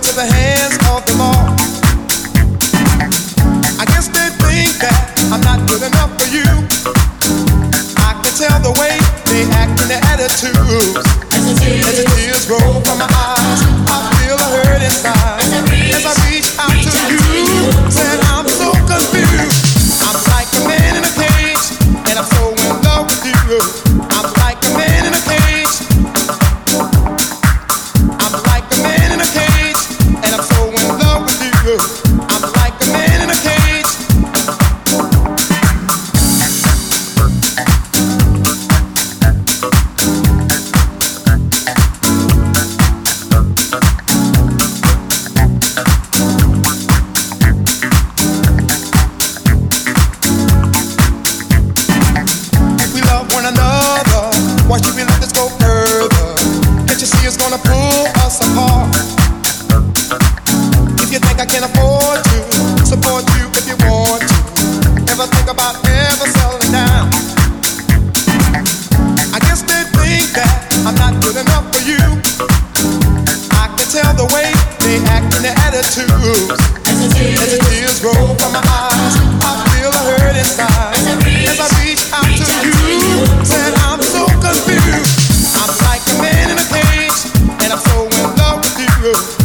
Turn me over to the hands of the law. I guess they think that I'm not good enough for you. I can tell the way they act and their attitudes. As the tears roll from my eyes, let this go further? Can't you see it's gonna pull us apart? If you think I can afford to support you if you want to, ever think about ever settling down? I guess they think that I'm not good enough for you. I can tell the way they act and their attitudes. As the tears roll from my eyes, I feel a hurt inside. As I reach out to you, said I'm like a man in a cage, and I'm so in love with you.